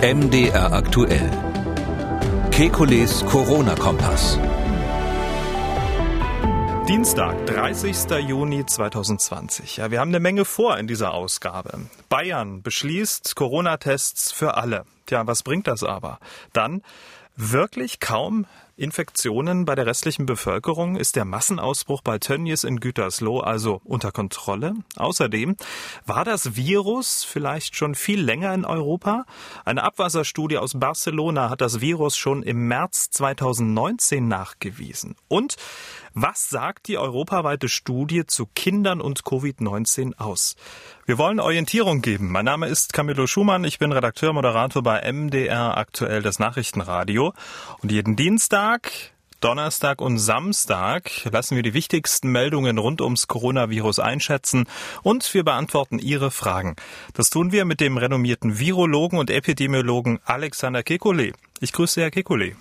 MDR aktuell. Kekules Corona-Kompass. Dienstag, 30. Juni 2020. Ja, wir haben eine Menge vor in dieser Ausgabe. Bayern beschließt Corona-Tests für alle. Tja, was bringt das aber? Dann wirklich kaum Infektionen bei der restlichen Bevölkerung? Ist der Massenausbruch bei Tönnies in Gütersloh also unter Kontrolle? Außerdem, war das Virus vielleicht schon viel länger in Europa? Eine Abwasserstudie aus Barcelona hat das Virus schon im März 2019 nachgewiesen. Und was sagt die europaweite Studie zu Kindern und Covid-19 aus? Wir wollen Orientierung geben. Mein Name ist Camillo Schumann. Ich bin Redakteur, Moderator bei MDR aktuell das Nachrichtenradio. Und jeden Dienstag Donnerstag und Samstag lassen wir die wichtigsten Meldungen rund ums Coronavirus einschätzen und wir beantworten Ihre Fragen. Das tun wir mit dem renommierten Virologen und Epidemiologen Alexander Kekulé. Ich grüße Herr Kekulé.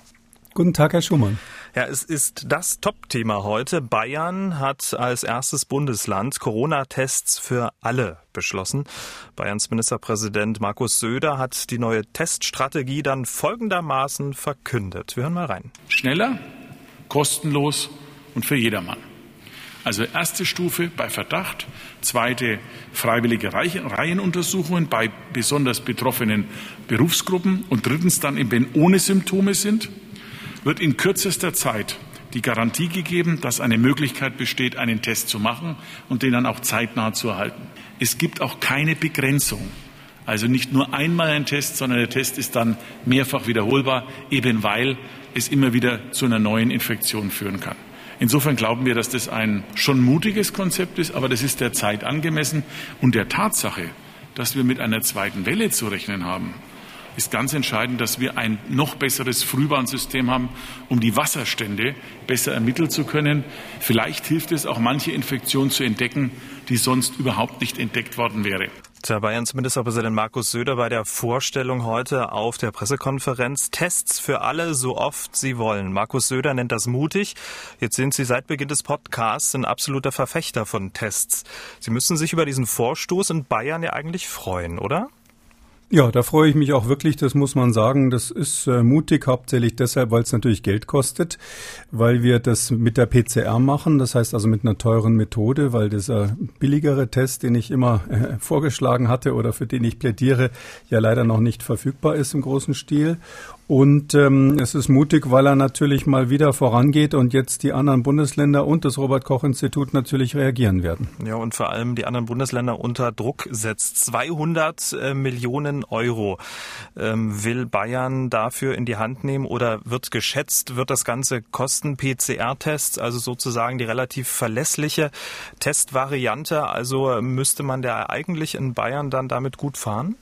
Guten Tag, Herr Schumann. Ja, es ist das Top-Thema heute. Bayern hat als erstes Bundesland Corona-Tests für alle beschlossen. Bayerns Ministerpräsident Markus Söder hat die neue Teststrategie dann folgendermaßen verkündet. Wir hören mal rein. Schneller, kostenlos und für jedermann. Also erste Stufe bei Verdacht, zweite freiwillige Reihenuntersuchungen bei besonders betroffenen Berufsgruppen und drittens dann eben, wenn ohne Symptome sind wird in kürzester Zeit die Garantie gegeben, dass eine Möglichkeit besteht, einen Test zu machen und den dann auch zeitnah zu erhalten. Es gibt auch keine Begrenzung. Also nicht nur einmal ein Test, sondern der Test ist dann mehrfach wiederholbar, eben weil es immer wieder zu einer neuen Infektion führen kann. Insofern glauben wir, dass das ein schon mutiges Konzept ist, aber das ist der Zeit angemessen und der Tatsache, dass wir mit einer zweiten Welle zu rechnen haben ist ganz entscheidend, dass wir ein noch besseres Frühwarnsystem haben, um die Wasserstände besser ermitteln zu können. Vielleicht hilft es auch, manche Infektionen zu entdecken, die sonst überhaupt nicht entdeckt worden wäre. Tja, Bayerns Ministerpräsident Markus Söder bei der Vorstellung heute auf der Pressekonferenz Tests für alle, so oft sie wollen. Markus Söder nennt das mutig. Jetzt sind Sie seit Beginn des Podcasts ein absoluter Verfechter von Tests. Sie müssen sich über diesen Vorstoß in Bayern ja eigentlich freuen, oder? Ja, da freue ich mich auch wirklich, das muss man sagen. Das ist äh, mutig, hauptsächlich deshalb, weil es natürlich Geld kostet, weil wir das mit der PCR machen, das heißt also mit einer teuren Methode, weil dieser billigere Test, den ich immer äh, vorgeschlagen hatte oder für den ich plädiere, ja leider noch nicht verfügbar ist im großen Stil. Und ähm, es ist mutig, weil er natürlich mal wieder vorangeht und jetzt die anderen Bundesländer und das Robert Koch Institut natürlich reagieren werden. Ja, und vor allem die anderen Bundesländer unter Druck setzt. 200 äh, Millionen Euro ähm, will Bayern dafür in die Hand nehmen oder wird geschätzt, wird das Ganze kosten PCR-Tests, also sozusagen die relativ verlässliche Testvariante. Also müsste man der eigentlich in Bayern dann damit gut fahren?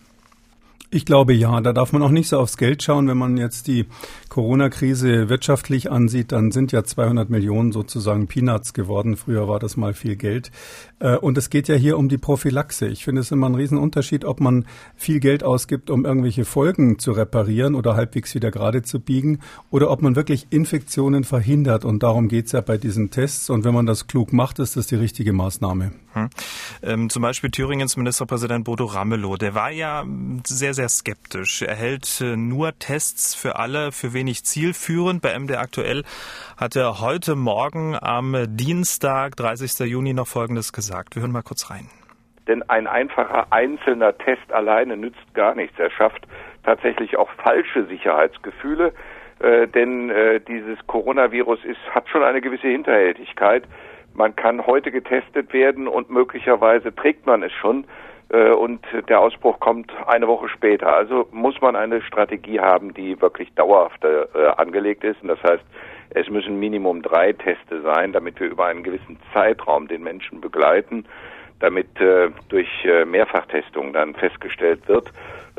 Ich glaube ja, da darf man auch nicht so aufs Geld schauen. Wenn man jetzt die Corona-Krise wirtschaftlich ansieht, dann sind ja 200 Millionen sozusagen Peanuts geworden. Früher war das mal viel Geld. Äh, und es geht ja hier um die Prophylaxe. Ich finde es immer ein Riesenunterschied, ob man viel Geld ausgibt, um irgendwelche Folgen zu reparieren oder halbwegs wieder gerade zu biegen, oder ob man wirklich Infektionen verhindert. Und darum geht es ja bei diesen Tests. Und wenn man das klug macht, ist das die richtige Maßnahme. Hm. Ähm, zum Beispiel Thüringens Ministerpräsident Bodo Ramelow, der war ja sehr, sehr skeptisch. Er hält äh, nur Tests für alle für wenig zielführend. Bei MD aktuell hat er heute Morgen am Dienstag, 30. Juni, noch Folgendes gesagt. Wir hören mal kurz rein. Denn ein einfacher einzelner Test alleine nützt gar nichts. Er schafft tatsächlich auch falsche Sicherheitsgefühle. Äh, denn äh, dieses Coronavirus ist, hat schon eine gewisse Hinterhältigkeit. Man kann heute getestet werden und möglicherweise trägt man es schon äh, und der Ausbruch kommt eine Woche später. Also muss man eine Strategie haben, die wirklich dauerhaft äh, angelegt ist. Und das heißt, es müssen Minimum drei Teste sein, damit wir über einen gewissen Zeitraum den Menschen begleiten, damit äh, durch äh, Mehrfachtestung dann festgestellt wird,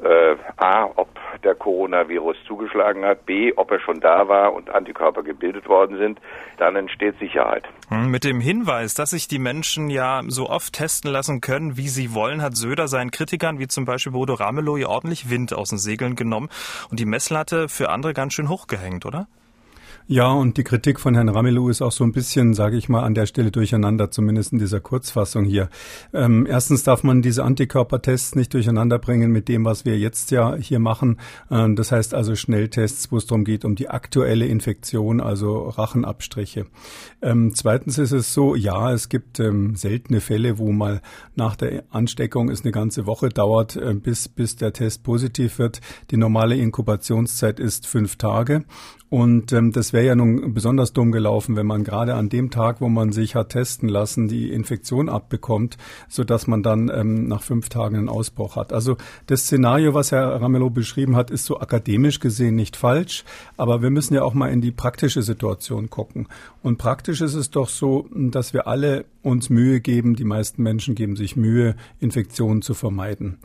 äh, A, ob der Coronavirus zugeschlagen hat, B, ob er schon da war und Antikörper gebildet worden sind, dann entsteht Sicherheit. Hm, mit dem Hinweis, dass sich die Menschen ja so oft testen lassen können, wie sie wollen, hat Söder seinen Kritikern, wie zum Beispiel Bodo Ramelow, ja ordentlich Wind aus den Segeln genommen und die Messlatte für andere ganz schön hochgehängt, oder? Ja, und die Kritik von Herrn Ramelow ist auch so ein bisschen, sage ich mal, an der Stelle durcheinander, zumindest in dieser Kurzfassung hier. Ähm, erstens darf man diese Antikörpertests nicht durcheinander bringen mit dem, was wir jetzt ja hier machen. Ähm, das heißt also Schnelltests, wo es darum geht, um die aktuelle Infektion, also Rachenabstriche. Ähm, zweitens ist es so, ja, es gibt ähm, seltene Fälle, wo mal nach der Ansteckung es eine ganze Woche dauert, äh, bis, bis der Test positiv wird. Die normale Inkubationszeit ist fünf Tage. Und ähm, das wäre ja nun besonders dumm gelaufen, wenn man gerade an dem Tag, wo man sich hat testen lassen, die Infektion abbekommt, so dass man dann ähm, nach fünf Tagen einen Ausbruch hat. Also das Szenario, was Herr Ramelow beschrieben hat, ist so akademisch gesehen nicht falsch, aber wir müssen ja auch mal in die praktische Situation gucken. Und praktisch ist es doch so, dass wir alle uns Mühe geben, die meisten Menschen geben sich Mühe, Infektionen zu vermeiden.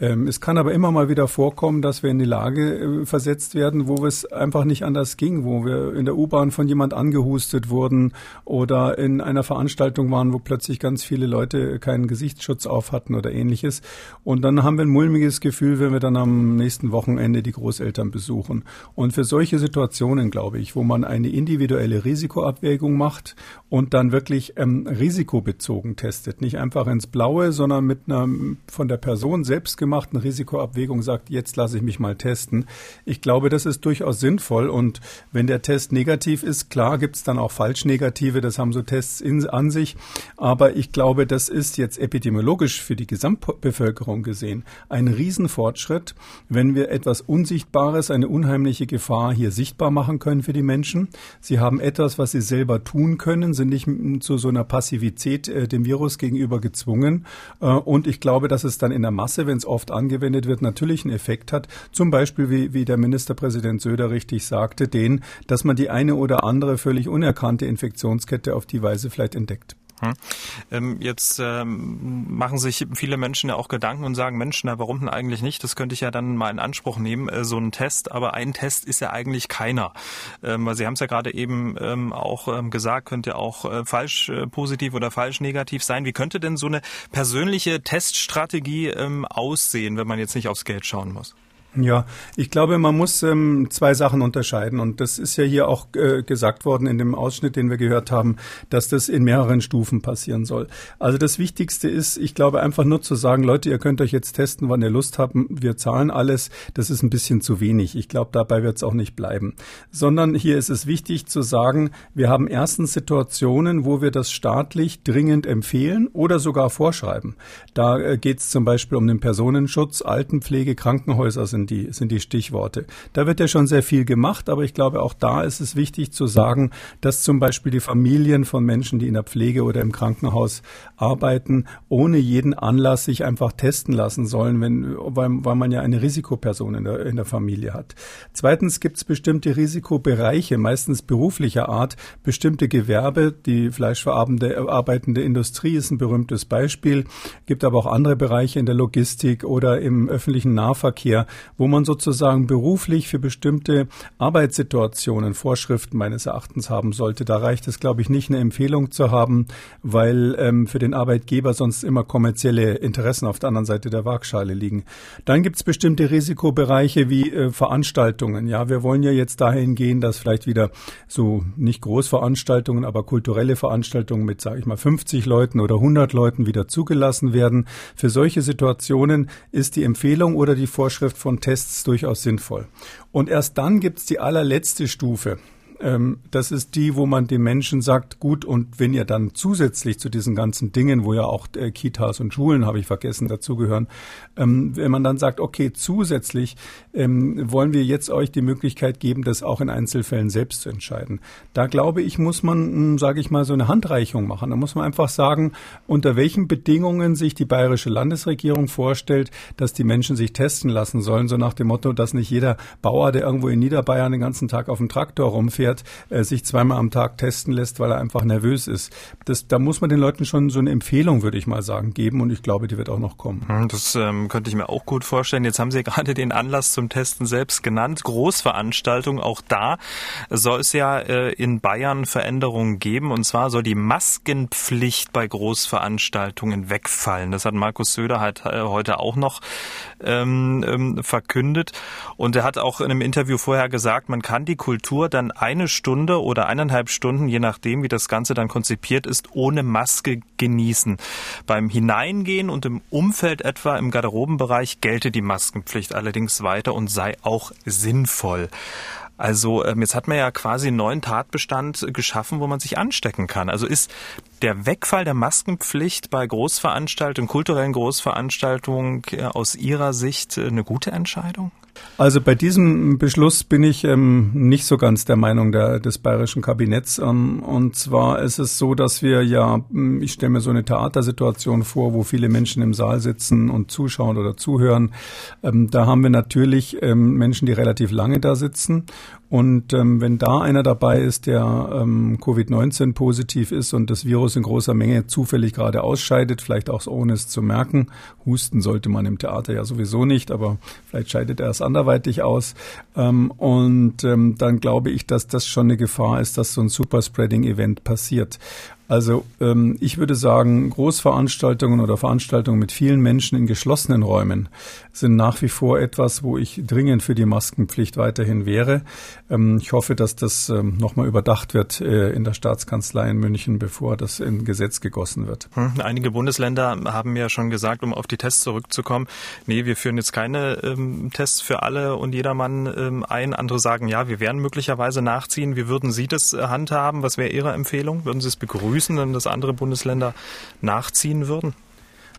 Ähm, es kann aber immer mal wieder vorkommen, dass wir in die Lage äh, versetzt werden, wo es einfach nicht anders ging, wo wir in der U-Bahn von jemand angehustet wurden oder in einer Veranstaltung waren, wo plötzlich ganz viele Leute keinen Gesichtsschutz auf hatten oder ähnliches. Und dann haben wir ein mulmiges Gefühl, wenn wir dann am nächsten Wochenende die Großeltern besuchen. Und für solche Situationen, glaube ich, wo man eine individuelle Risikoabwägung macht und dann wirklich ähm, risikobezogen testet. Nicht einfach ins Blaue, sondern mit einer von der Person selbst gemachten Risikoabwägung sagt, jetzt lasse ich mich mal testen. Ich glaube, das ist durchaus sinnvoll. Und wenn der Test negativ ist, klar gibt es dann auch falsch negative, das haben so Tests in, an sich. Aber ich glaube, das ist jetzt epidemiologisch für die Gesamtbevölkerung gesehen ein Riesenfortschritt, wenn wir etwas Unsichtbares, eine unheimliche Gefahr hier sichtbar machen können für die Menschen. Sie haben etwas, was sie selber tun können sind nicht zu so einer Passivität äh, dem Virus gegenüber gezwungen. Äh, und ich glaube, dass es dann in der Masse, wenn es oft angewendet wird, natürlich einen Effekt hat. Zum Beispiel, wie, wie der Ministerpräsident Söder richtig sagte, den, dass man die eine oder andere völlig unerkannte Infektionskette auf die Weise vielleicht entdeckt. Hm. Ähm, jetzt ähm, machen sich viele Menschen ja auch Gedanken und sagen, Mensch, na warum denn eigentlich nicht? Das könnte ich ja dann mal in Anspruch nehmen, äh, so ein Test. Aber ein Test ist ja eigentlich keiner. Ähm, weil Sie haben es ja gerade eben ähm, auch gesagt, könnte ja auch äh, falsch äh, positiv oder falsch negativ sein. Wie könnte denn so eine persönliche Teststrategie aussehen, wenn man jetzt nicht aufs Geld schauen muss? Ja, ich glaube, man muss ähm, zwei Sachen unterscheiden. Und das ist ja hier auch äh, gesagt worden in dem Ausschnitt, den wir gehört haben, dass das in mehreren Stufen passieren soll. Also das Wichtigste ist, ich glaube, einfach nur zu sagen, Leute, ihr könnt euch jetzt testen, wann ihr Lust habt, wir zahlen alles, das ist ein bisschen zu wenig. Ich glaube, dabei wird es auch nicht bleiben. Sondern hier ist es wichtig zu sagen, wir haben erstens Situationen, wo wir das staatlich dringend empfehlen oder sogar vorschreiben. Da äh, geht es zum Beispiel um den Personenschutz, Altenpflege, Krankenhäuser sind sind die, sind die Stichworte. Da wird ja schon sehr viel gemacht, aber ich glaube, auch da ist es wichtig zu sagen, dass zum Beispiel die Familien von Menschen, die in der Pflege oder im Krankenhaus arbeiten, ohne jeden Anlass sich einfach testen lassen sollen, wenn, weil, weil man ja eine Risikoperson in der, in der Familie hat. Zweitens gibt es bestimmte Risikobereiche, meistens beruflicher Art, bestimmte Gewerbe, die fleischverarbeitende Industrie ist ein berühmtes Beispiel, gibt aber auch andere Bereiche in der Logistik oder im öffentlichen Nahverkehr, wo man sozusagen beruflich für bestimmte Arbeitssituationen Vorschriften meines Erachtens haben sollte. Da reicht es, glaube ich, nicht eine Empfehlung zu haben, weil ähm, für den Arbeitgeber sonst immer kommerzielle Interessen auf der anderen Seite der Waagschale liegen. Dann gibt es bestimmte Risikobereiche wie äh, Veranstaltungen. Ja, wir wollen ja jetzt dahin gehen, dass vielleicht wieder so nicht Großveranstaltungen, aber kulturelle Veranstaltungen mit, sage ich mal, 50 Leuten oder 100 Leuten wieder zugelassen werden. Für solche Situationen ist die Empfehlung oder die Vorschrift von Tests durchaus sinnvoll. Und erst dann gibt es die allerletzte Stufe. Ähm, das ist die, wo man den Menschen sagt, gut, und wenn ihr dann zusätzlich zu diesen ganzen Dingen, wo ja auch äh, Kitas und Schulen, habe ich vergessen, dazugehören, ähm, wenn man dann sagt, okay, zusätzlich ähm, wollen wir jetzt euch die Möglichkeit geben, das auch in Einzelfällen selbst zu entscheiden. Da glaube ich, muss man, hm, sage ich mal, so eine Handreichung machen. Da muss man einfach sagen, unter welchen Bedingungen sich die bayerische Landesregierung vorstellt, dass die Menschen sich testen lassen sollen, so nach dem Motto, dass nicht jeder Bauer, der irgendwo in Niederbayern den ganzen Tag auf dem Traktor rumfährt, fährt, äh, sich zweimal am Tag testen lässt, weil er einfach nervös ist. Das, da muss man den Leuten schon so eine Empfehlung, würde ich mal sagen, geben und ich glaube, die wird auch noch kommen. Hm, das ähm, könnte ich mir auch gut vorstellen. Jetzt haben Sie gerade den Anlass zum Testen selbst genannt. Großveranstaltung, auch da soll es ja äh, in Bayern Veränderungen geben und zwar soll die Maskenpflicht bei Großveranstaltungen wegfallen. Das hat Markus Söder halt äh, heute auch noch ähm, ähm, verkündet und er hat auch in einem Interview vorher gesagt, man kann die Kultur dann ein eine Stunde oder eineinhalb Stunden, je nachdem, wie das Ganze dann konzipiert ist, ohne Maske genießen. Beim Hineingehen und im Umfeld etwa im Garderobenbereich gelte die Maskenpflicht allerdings weiter und sei auch sinnvoll. Also ähm, jetzt hat man ja quasi einen neuen Tatbestand geschaffen, wo man sich anstecken kann. Also ist der Wegfall der Maskenpflicht bei Großveranstaltungen, kulturellen Großveranstaltungen äh, aus Ihrer Sicht äh, eine gute Entscheidung? Also bei diesem Beschluss bin ich ähm, nicht so ganz der Meinung der, des bayerischen Kabinetts. Ähm, und zwar ist es so, dass wir ja, hm, ich stelle mir so eine Theatersituation vor, wo viele Menschen im Saal sitzen und zuschauen oder zuhören. Ähm, da haben wir natürlich ähm, Menschen, die relativ lange da sitzen. Und ähm, wenn da einer dabei ist, der ähm, Covid-19 positiv ist und das Virus in großer Menge zufällig gerade ausscheidet, vielleicht auch ohne es zu merken, husten sollte man im Theater ja sowieso nicht, aber vielleicht scheidet er es anderweitig aus. Ähm, und ähm, dann glaube ich, dass das schon eine Gefahr ist, dass so ein Superspreading-Event passiert. Also ähm, ich würde sagen, Großveranstaltungen oder Veranstaltungen mit vielen Menschen in geschlossenen Räumen sind nach wie vor etwas, wo ich dringend für die Maskenpflicht weiterhin wäre. Ähm, ich hoffe, dass das ähm, nochmal überdacht wird äh, in der Staatskanzlei in München, bevor das in Gesetz gegossen wird. Hm, einige Bundesländer haben ja schon gesagt, um auf die Tests zurückzukommen, nee, wir führen jetzt keine ähm, Tests für alle und jedermann ähm, ein. Andere sagen, ja, wir werden möglicherweise nachziehen. Wie würden Sie das äh, handhaben? Was wäre Ihre Empfehlung? Würden Sie es begrüßen? Begrüßen, dass andere Bundesländer nachziehen würden?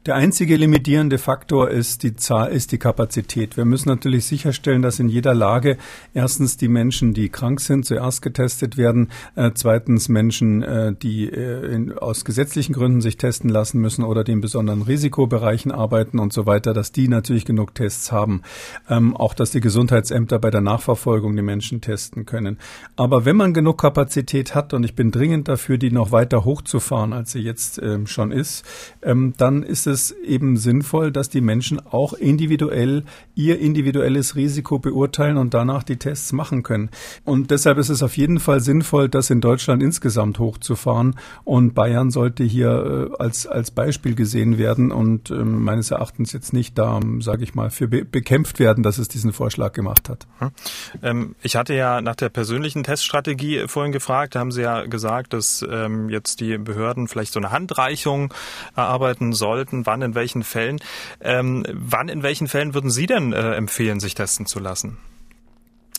Der einzige limitierende Faktor ist die Zahl, ist die Kapazität. Wir müssen natürlich sicherstellen, dass in jeder Lage erstens die Menschen, die krank sind, zuerst getestet werden, äh, zweitens Menschen, äh, die äh, in, aus gesetzlichen Gründen sich testen lassen müssen oder die in besonderen Risikobereichen arbeiten und so weiter, dass die natürlich genug Tests haben. Ähm, auch, dass die Gesundheitsämter bei der Nachverfolgung die Menschen testen können. Aber wenn man genug Kapazität hat, und ich bin dringend dafür, die noch weiter hochzufahren, als sie jetzt ähm, schon ist, ähm, dann ist es eben sinnvoll, dass die Menschen auch individuell ihr individuelles Risiko beurteilen und danach die Tests machen können. Und deshalb ist es auf jeden Fall sinnvoll, das in Deutschland insgesamt hochzufahren. Und Bayern sollte hier äh, als, als Beispiel gesehen werden und ähm, meines Erachtens jetzt nicht da, sage ich mal, für be bekämpft werden, dass es diesen Vorschlag gemacht hat. Hm. Ähm, ich hatte ja nach der persönlichen Teststrategie vorhin gefragt. Da haben Sie ja gesagt, dass ähm, jetzt die Behörden vielleicht so eine Handreichung erarbeiten sollten wann in welchen Fällen. Wann in welchen Fällen würden Sie denn äh, empfehlen, sich testen zu lassen?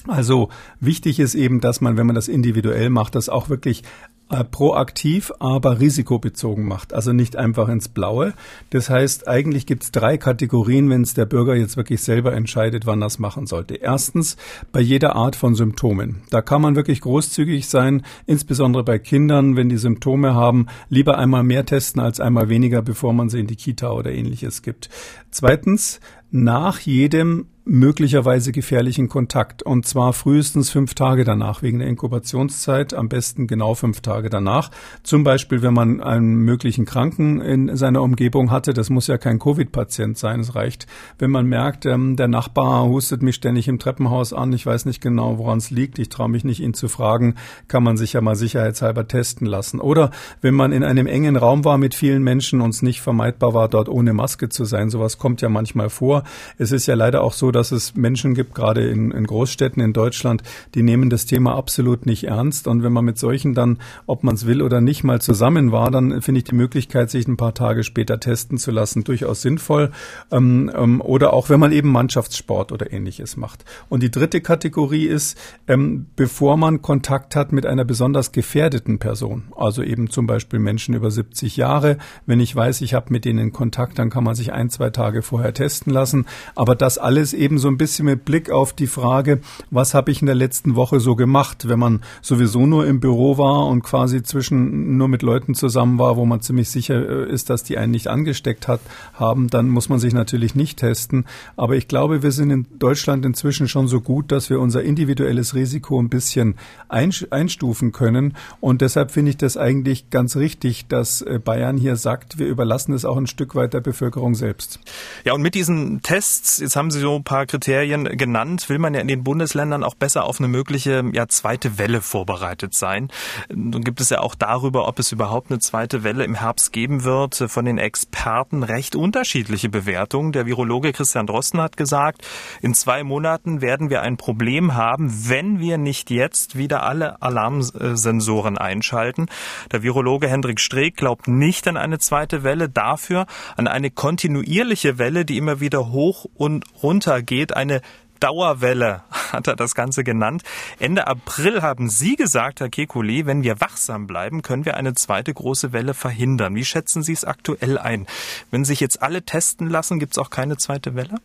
Also wichtig ist eben, dass man, wenn man das individuell macht, das auch wirklich äh, proaktiv, aber risikobezogen macht. Also nicht einfach ins Blaue. Das heißt, eigentlich gibt es drei Kategorien, wenn es der Bürger jetzt wirklich selber entscheidet, wann das machen sollte. Erstens bei jeder Art von Symptomen. Da kann man wirklich großzügig sein, insbesondere bei Kindern, wenn die Symptome haben, lieber einmal mehr testen als einmal weniger, bevor man sie in die Kita oder ähnliches gibt. Zweitens, nach jedem möglicherweise gefährlichen Kontakt. Und zwar frühestens fünf Tage danach, wegen der Inkubationszeit, am besten genau fünf Tage danach. Zum Beispiel, wenn man einen möglichen Kranken in seiner Umgebung hatte, das muss ja kein Covid-Patient sein, es reicht, wenn man merkt, ähm, der Nachbar hustet mich ständig im Treppenhaus an, ich weiß nicht genau, woran es liegt, ich traue mich nicht, ihn zu fragen, kann man sich ja mal sicherheitshalber testen lassen. Oder wenn man in einem engen Raum war mit vielen Menschen und es nicht vermeidbar war, dort ohne Maske zu sein, sowas kommt ja manchmal vor. Es ist ja leider auch so, dass dass es Menschen gibt, gerade in, in Großstädten in Deutschland, die nehmen das Thema absolut nicht ernst. Und wenn man mit solchen dann, ob man es will oder nicht, mal zusammen war, dann finde ich die Möglichkeit, sich ein paar Tage später testen zu lassen, durchaus sinnvoll. Ähm, ähm, oder auch wenn man eben Mannschaftssport oder ähnliches macht. Und die dritte Kategorie ist, ähm, bevor man Kontakt hat mit einer besonders gefährdeten Person, also eben zum Beispiel Menschen über 70 Jahre. Wenn ich weiß, ich habe mit denen Kontakt, dann kann man sich ein, zwei Tage vorher testen lassen. Aber das alles eben eben so ein bisschen mit Blick auf die Frage, was habe ich in der letzten Woche so gemacht, wenn man sowieso nur im Büro war und quasi zwischen nur mit Leuten zusammen war, wo man ziemlich sicher äh, ist, dass die einen nicht angesteckt hat, haben, dann muss man sich natürlich nicht testen. Aber ich glaube, wir sind in Deutschland inzwischen schon so gut, dass wir unser individuelles Risiko ein bisschen einstufen können. Und deshalb finde ich das eigentlich ganz richtig, dass äh, Bayern hier sagt, wir überlassen es auch ein Stück weit der Bevölkerung selbst. Ja, und mit diesen Tests, jetzt haben Sie so paar Kriterien genannt, will man ja in den Bundesländern auch besser auf eine mögliche ja, zweite Welle vorbereitet sein. Nun gibt es ja auch darüber, ob es überhaupt eine zweite Welle im Herbst geben wird, von den Experten recht unterschiedliche Bewertungen. Der Virologe Christian Drosten hat gesagt, in zwei Monaten werden wir ein Problem haben, wenn wir nicht jetzt wieder alle Alarmsensoren einschalten. Der Virologe Hendrik Streeck glaubt nicht an eine zweite Welle, dafür an eine kontinuierliche Welle, die immer wieder hoch und runter geht, eine Dauerwelle hat er das Ganze genannt. Ende April haben Sie gesagt, Herr Kekulé, wenn wir wachsam bleiben, können wir eine zweite große Welle verhindern. Wie schätzen Sie es aktuell ein? Wenn sich jetzt alle testen lassen, gibt es auch keine zweite Welle?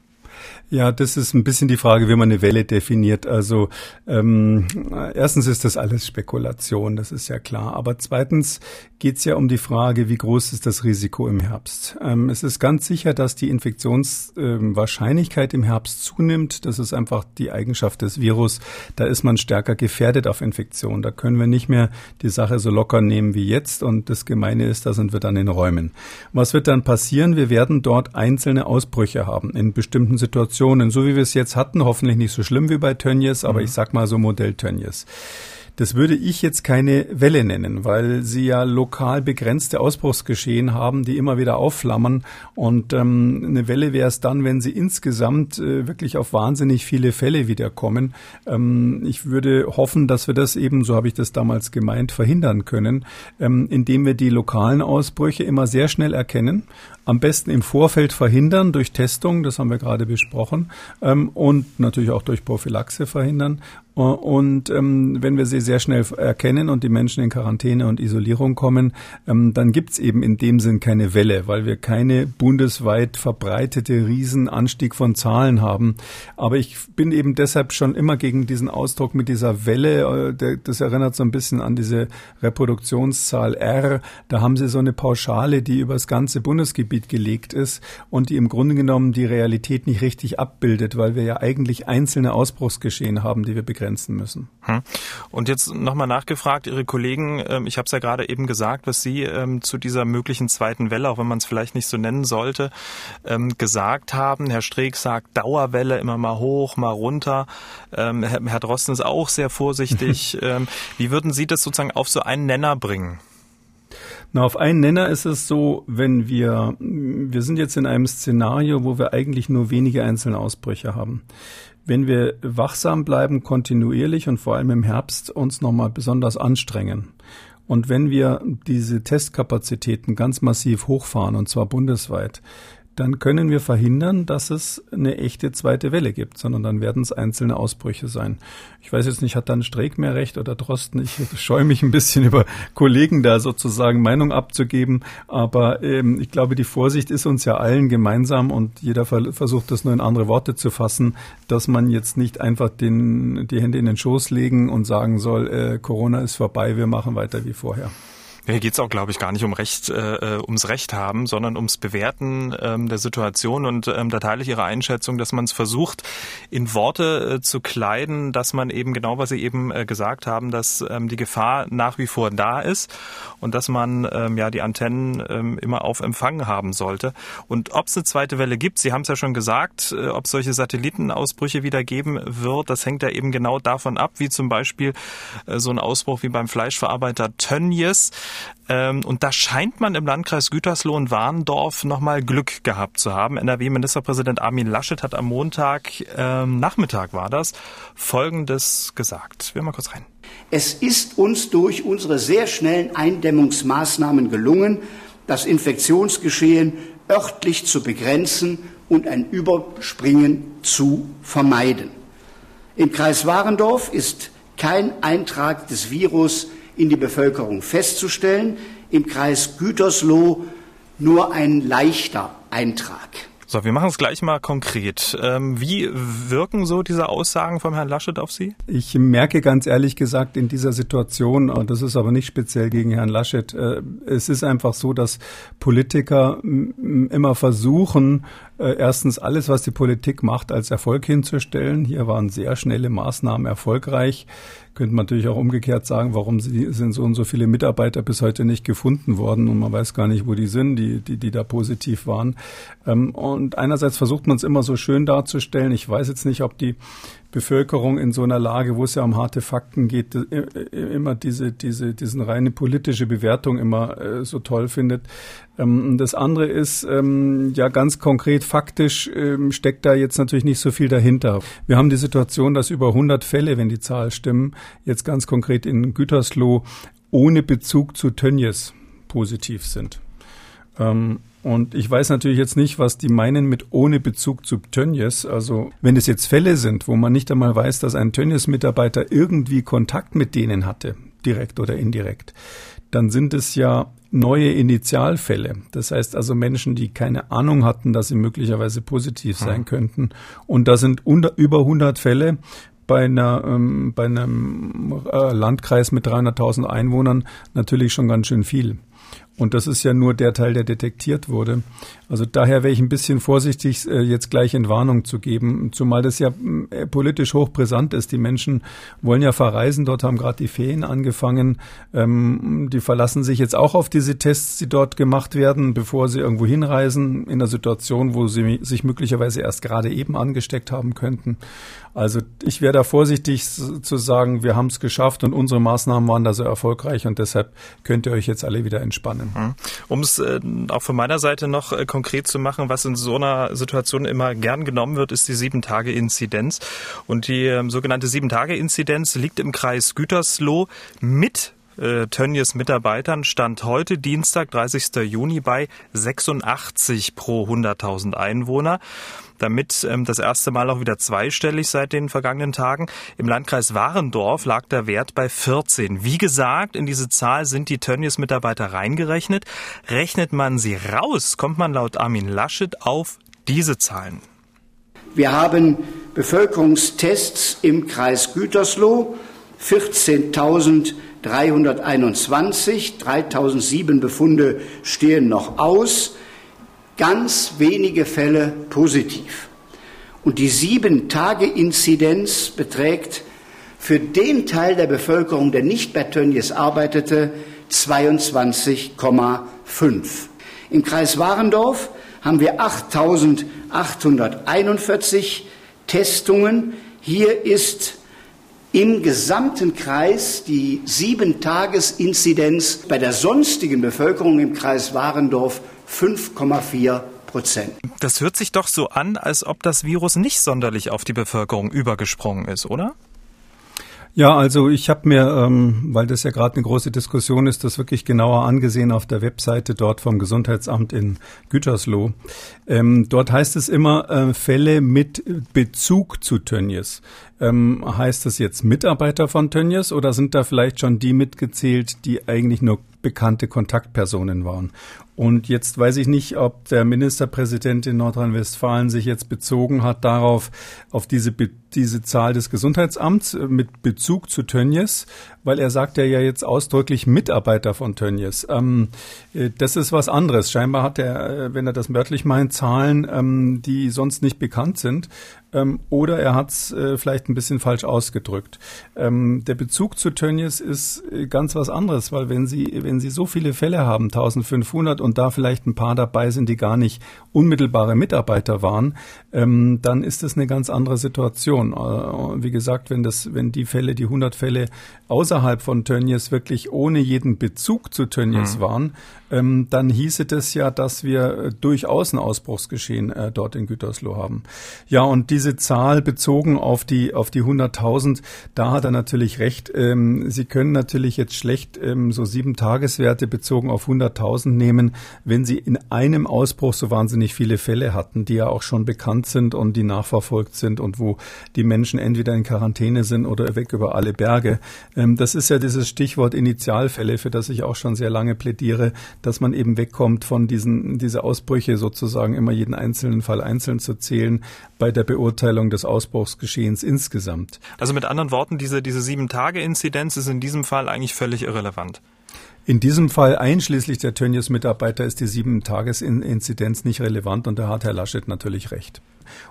Ja, das ist ein bisschen die Frage, wie man eine Welle definiert. Also ähm, erstens ist das alles Spekulation, das ist ja klar. Aber zweitens geht es ja um die Frage, wie groß ist das Risiko im Herbst. Ähm, es ist ganz sicher, dass die Infektionswahrscheinlichkeit ähm, im Herbst zunimmt. Das ist einfach die Eigenschaft des Virus. Da ist man stärker gefährdet auf Infektion. Da können wir nicht mehr die Sache so locker nehmen wie jetzt. Und das Gemeine ist, da sind wir dann in Räumen. Was wird dann passieren? Wir werden dort einzelne Ausbrüche haben in bestimmten Situationen, so wie wir es jetzt hatten. Hoffentlich nicht so schlimm wie bei Tönnies, aber mhm. ich sag mal so Modell Tönnies. Das würde ich jetzt keine Welle nennen, weil sie ja lokal begrenzte Ausbruchsgeschehen haben, die immer wieder aufflammen. Und ähm, eine Welle wäre es dann, wenn sie insgesamt äh, wirklich auf wahnsinnig viele Fälle wiederkommen. Ähm, ich würde hoffen, dass wir das eben, so habe ich das damals gemeint, verhindern können, ähm, indem wir die lokalen Ausbrüche immer sehr schnell erkennen am besten im Vorfeld verhindern durch Testung, das haben wir gerade besprochen, ähm, und natürlich auch durch Prophylaxe verhindern. Äh, und ähm, wenn wir sie sehr schnell erkennen und die Menschen in Quarantäne und Isolierung kommen, ähm, dann gibt's eben in dem Sinn keine Welle, weil wir keine bundesweit verbreitete Riesenanstieg von Zahlen haben. Aber ich bin eben deshalb schon immer gegen diesen Ausdruck mit dieser Welle. Äh, das erinnert so ein bisschen an diese Reproduktionszahl R. Da haben sie so eine Pauschale, die über das ganze Bundesgebiet Rechtsgebiet gelegt ist und die im Grunde genommen die Realität nicht richtig abbildet, weil wir ja eigentlich einzelne Ausbruchsgeschehen haben, die wir begrenzen müssen. Hm. Und jetzt nochmal nachgefragt, Ihre Kollegen, ähm, ich habe es ja gerade eben gesagt, was Sie ähm, zu dieser möglichen zweiten Welle, auch wenn man es vielleicht nicht so nennen sollte, ähm, gesagt haben. Herr Streeck sagt Dauerwelle immer mal hoch, mal runter. Herr Drosten ist auch sehr vorsichtig. Wie würden Sie das sozusagen auf so einen Nenner bringen? Na, auf einen Nenner ist es so, wenn wir, wir sind jetzt in einem Szenario, wo wir eigentlich nur wenige einzelne Ausbrüche haben. Wenn wir wachsam bleiben, kontinuierlich und vor allem im Herbst uns nochmal besonders anstrengen. Und wenn wir diese Testkapazitäten ganz massiv hochfahren, und zwar bundesweit, dann können wir verhindern, dass es eine echte zweite Welle gibt, sondern dann werden es einzelne Ausbrüche sein. Ich weiß jetzt nicht, hat dann Streeck mehr recht oder Drosten? Ich scheue mich ein bisschen über Kollegen da sozusagen Meinung abzugeben, aber ähm, ich glaube, die Vorsicht ist uns ja allen gemeinsam und jeder versucht das nur in andere Worte zu fassen, dass man jetzt nicht einfach den, die Hände in den Schoß legen und sagen soll, äh, Corona ist vorbei, wir machen weiter wie vorher. Hier geht es auch, glaube ich, gar nicht um Recht, äh, äh, ums Recht haben, sondern ums Bewerten ähm, der Situation. Und ähm, da teile ich Ihre Einschätzung, dass man es versucht, in Worte äh, zu kleiden, dass man eben genau, was Sie eben äh, gesagt haben, dass ähm, die Gefahr nach wie vor da ist und dass man ähm, ja die Antennen ähm, immer auf Empfang haben sollte. Und ob es eine zweite Welle gibt, Sie haben es ja schon gesagt, äh, ob solche Satellitenausbrüche wieder geben wird, das hängt ja eben genau davon ab, wie zum Beispiel äh, so ein Ausbruch wie beim Fleischverarbeiter Tönnies. Ähm, und da scheint man im Landkreis Gütersloh und Warndorf nochmal Glück gehabt zu haben. NRW-Ministerpräsident Armin Laschet hat am Montag, ähm, Nachmittag war das, Folgendes gesagt. Wir mal kurz rein. Es ist uns durch unsere sehr schnellen Eindämmungsmaßnahmen gelungen, das Infektionsgeschehen örtlich zu begrenzen und ein Überspringen zu vermeiden. Im Kreis Warendorf ist kein Eintrag des Virus in die Bevölkerung festzustellen. Im Kreis Gütersloh nur ein leichter Eintrag. So, wir machen es gleich mal konkret. Ähm, wie wirken so diese Aussagen vom Herrn Laschet auf Sie? Ich merke ganz ehrlich gesagt in dieser Situation, und das ist aber nicht speziell gegen Herrn Laschet, äh, es ist einfach so, dass Politiker immer versuchen, äh, erstens alles, was die Politik macht, als Erfolg hinzustellen. Hier waren sehr schnelle Maßnahmen erfolgreich. Könnte man natürlich auch umgekehrt sagen, warum sind so und so viele Mitarbeiter bis heute nicht gefunden worden und man weiß gar nicht, wo die sind, die, die, die da positiv waren. Ähm, und einerseits versucht man es immer so schön darzustellen. Ich weiß jetzt nicht, ob die Bevölkerung in so einer Lage, wo es ja um harte Fakten geht, äh, äh, immer diese, diese, diesen reine politische Bewertung immer äh, so toll findet. Ähm, das andere ist, ähm, ja ganz konkret faktisch ähm, steckt da jetzt natürlich nicht so viel dahinter. Wir haben die Situation, dass über 100 Fälle, wenn die Zahl stimmen, jetzt ganz konkret in Gütersloh ohne Bezug zu Tönnies positiv sind. Ähm, und ich weiß natürlich jetzt nicht, was die meinen mit ohne Bezug zu Tönnies. Also wenn es jetzt Fälle sind, wo man nicht einmal weiß, dass ein Tönnies-Mitarbeiter irgendwie Kontakt mit denen hatte, direkt oder indirekt, dann sind es ja neue Initialfälle. Das heißt also Menschen, die keine Ahnung hatten, dass sie möglicherweise positiv sein mhm. könnten. Und da sind unter, über 100 Fälle, bei, einer, ähm, bei einem äh, Landkreis mit 300.000 Einwohnern natürlich schon ganz schön viel. Und das ist ja nur der Teil, der detektiert wurde. Also daher wäre ich ein bisschen vorsichtig, äh, jetzt gleich in Warnung zu geben, zumal das ja äh, politisch hochbrisant ist. Die Menschen wollen ja verreisen, dort haben gerade die Ferien angefangen. Ähm, die verlassen sich jetzt auch auf diese Tests, die dort gemacht werden, bevor sie irgendwo hinreisen, in einer Situation, wo sie sich möglicherweise erst gerade eben angesteckt haben könnten. Also ich wäre da vorsichtig zu sagen, wir haben es geschafft und unsere Maßnahmen waren da so erfolgreich und deshalb könnt ihr euch jetzt alle wieder entspannen. Mhm. Um es äh, auch von meiner Seite noch äh, konkret zu machen, was in so einer Situation immer gern genommen wird, ist die Sieben-Tage-Inzidenz. Und die äh, sogenannte Sieben-Tage-Inzidenz liegt im Kreis Gütersloh mit äh, Tönnies Mitarbeitern stand heute Dienstag, 30. Juni bei 86 pro 100.000 Einwohner. Damit ähm, das erste Mal auch wieder zweistellig seit den vergangenen Tagen. Im Landkreis Warendorf lag der Wert bei 14. Wie gesagt, in diese Zahl sind die Tönnies Mitarbeiter reingerechnet. Rechnet man sie raus, kommt man laut Armin Laschet auf diese Zahlen. Wir haben Bevölkerungstests im Kreis Gütersloh, 14.000 321, 3007 Befunde stehen noch aus, ganz wenige Fälle positiv. Und die Sieben-Tage-Inzidenz beträgt für den Teil der Bevölkerung, der nicht bei Tönnies arbeitete, 22,5. Im Kreis Warendorf haben wir 8.841 Testungen. Hier ist im gesamten Kreis die Sieben-Tages-Inzidenz bei der sonstigen Bevölkerung im Kreis Warendorf 5,4 Prozent. Das hört sich doch so an, als ob das Virus nicht sonderlich auf die Bevölkerung übergesprungen ist, oder? Ja, also ich habe mir, ähm, weil das ja gerade eine große Diskussion ist, das wirklich genauer angesehen auf der Webseite dort vom Gesundheitsamt in Gütersloh. Ähm, dort heißt es immer äh, Fälle mit Bezug zu Tönnies. Ähm, heißt das jetzt Mitarbeiter von Tönnies oder sind da vielleicht schon die mitgezählt, die eigentlich nur bekannte Kontaktpersonen waren? Und jetzt weiß ich nicht, ob der Ministerpräsident in Nordrhein-Westfalen sich jetzt bezogen hat darauf, auf diese, diese Zahl des Gesundheitsamts äh, mit Bezug zu Tönnies, weil er sagt ja jetzt ausdrücklich Mitarbeiter von Tönnies. Ähm, äh, das ist was anderes. Scheinbar hat er, äh, wenn er das wörtlich meint, Zahlen, ähm, die sonst nicht bekannt sind. Ähm, oder er hat es äh, vielleicht ein bisschen falsch ausgedrückt. Ähm, der Bezug zu Tönnies ist ganz was anderes, weil wenn Sie, wenn Sie so viele Fälle haben, 1500 und da vielleicht ein paar dabei sind, die gar nicht unmittelbare Mitarbeiter waren, ähm, dann ist das eine ganz andere Situation. Äh, wie gesagt, wenn das, wenn die Fälle, die 100 Fälle außerhalb von Tönnies wirklich ohne jeden Bezug zu Tönnies mhm. waren, ähm, dann hieße das ja, dass wir äh, durchaus ein Ausbruchsgeschehen äh, dort in Gütersloh haben. Ja, und diese Zahl bezogen auf die auf die 100.000, da hat er natürlich recht. Ähm, Sie können natürlich jetzt schlecht ähm, so sieben Tageswerte bezogen auf 100.000 nehmen, wenn Sie in einem Ausbruch so wahnsinnig viele Fälle hatten, die ja auch schon bekannt sind und die nachverfolgt sind und wo die Menschen entweder in Quarantäne sind oder weg über alle Berge. Ähm, das ist ja dieses Stichwort Initialfälle, für das ich auch schon sehr lange plädiere dass man eben wegkommt von diesen, diese Ausbrüche sozusagen immer jeden einzelnen Fall einzeln zu zählen bei der Beurteilung des Ausbruchsgeschehens insgesamt. Also mit anderen Worten, diese, diese sieben Tage Inzidenz ist in diesem Fall eigentlich völlig irrelevant. In diesem Fall einschließlich der Tönnies-Mitarbeiter ist die Sieben-Tages-Inzidenz nicht relevant und da hat Herr Laschet natürlich recht.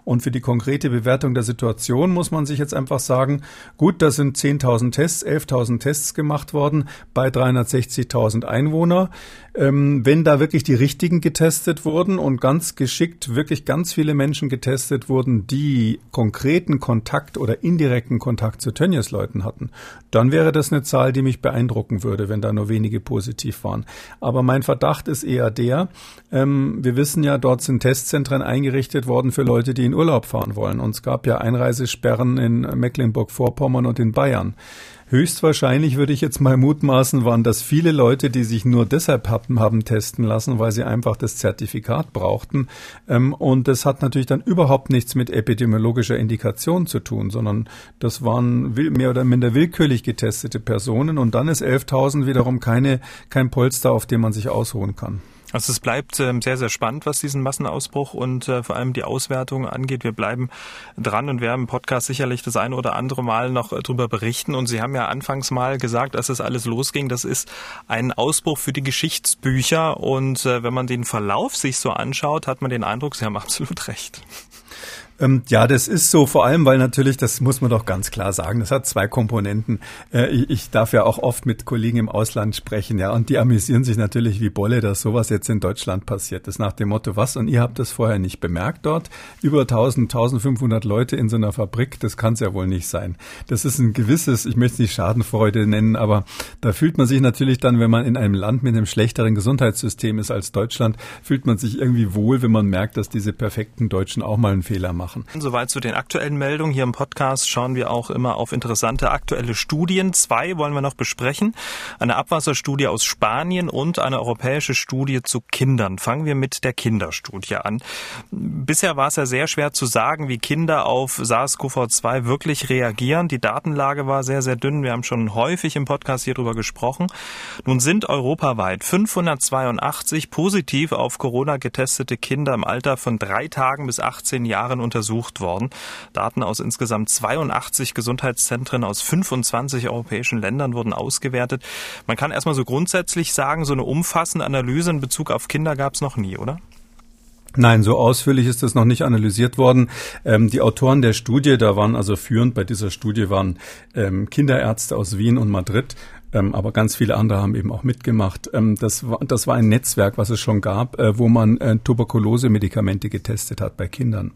Und für die konkrete Bewertung der Situation muss man sich jetzt einfach sagen, gut, da sind 10.000 Tests, 11.000 Tests gemacht worden bei 360.000 Einwohner. Ähm, wenn da wirklich die richtigen getestet wurden und ganz geschickt wirklich ganz viele Menschen getestet wurden, die konkreten Kontakt oder indirekten Kontakt zu Tönnies-Leuten hatten, dann wäre das eine Zahl, die mich beeindrucken würde, wenn da nur wenige positiv waren. Aber mein Verdacht ist eher der, ähm, wir wissen ja, dort sind Testzentren eingerichtet worden für Leute, die in Urlaub fahren wollen. Und es gab ja Einreisesperren in Mecklenburg-Vorpommern und in Bayern. Höchstwahrscheinlich würde ich jetzt mal mutmaßen, waren das viele Leute, die sich nur deshalb hatten, haben testen lassen, weil sie einfach das Zertifikat brauchten. Ähm, und das hat natürlich dann überhaupt nichts mit epidemiologischer Indikation zu tun, sondern das waren mehr oder minder willkürlich getestete Personen. Und dann ist 11.000 wiederum keine, kein Polster, auf dem man sich ausruhen kann. Also es bleibt ähm, sehr, sehr spannend, was diesen Massenausbruch und äh, vor allem die Auswertung angeht. Wir bleiben dran und werden im Podcast sicherlich das eine oder andere Mal noch äh, darüber berichten. Und Sie haben ja anfangs mal gesagt, als es alles losging, das ist ein Ausbruch für die Geschichtsbücher. Und äh, wenn man den Verlauf sich so anschaut, hat man den Eindruck, Sie haben absolut recht. Ähm, ja, das ist so, vor allem, weil natürlich, das muss man doch ganz klar sagen, das hat zwei Komponenten. Äh, ich, ich, darf ja auch oft mit Kollegen im Ausland sprechen, ja, und die amüsieren sich natürlich wie Bolle, dass sowas jetzt in Deutschland passiert ist, nach dem Motto, was, und ihr habt das vorher nicht bemerkt dort? Über 1000, 1500 Leute in so einer Fabrik, das kann es ja wohl nicht sein. Das ist ein gewisses, ich möchte es nicht Schadenfreude nennen, aber da fühlt man sich natürlich dann, wenn man in einem Land mit einem schlechteren Gesundheitssystem ist als Deutschland, fühlt man sich irgendwie wohl, wenn man merkt, dass diese perfekten Deutschen auch mal einen Fehler machen machen. Soweit zu den aktuellen Meldungen. Hier im Podcast schauen wir auch immer auf interessante aktuelle Studien. Zwei wollen wir noch besprechen. Eine Abwasserstudie aus Spanien und eine europäische Studie zu Kindern. Fangen wir mit der Kinderstudie an. Bisher war es ja sehr schwer zu sagen, wie Kinder auf SARS-CoV-2 wirklich reagieren. Die Datenlage war sehr, sehr dünn. Wir haben schon häufig im Podcast hier drüber gesprochen. Nun sind europaweit 582 positiv auf Corona getestete Kinder im Alter von drei Tagen bis 18 Jahren untersucht worden. Daten aus insgesamt 82 Gesundheitszentren aus 25 europäischen Ländern wurden ausgewertet. Man kann erstmal so grundsätzlich sagen, so eine umfassende Analyse in Bezug auf Kinder gab es noch nie, oder? Nein, so ausführlich ist das noch nicht analysiert worden. Ähm, die Autoren der Studie, da waren also führend bei dieser Studie waren ähm, Kinderärzte aus Wien und Madrid ähm, aber ganz viele andere haben eben auch mitgemacht. Ähm, das, war, das war ein Netzwerk, was es schon gab, äh, wo man äh, Tuberkulose-Medikamente getestet hat bei Kindern.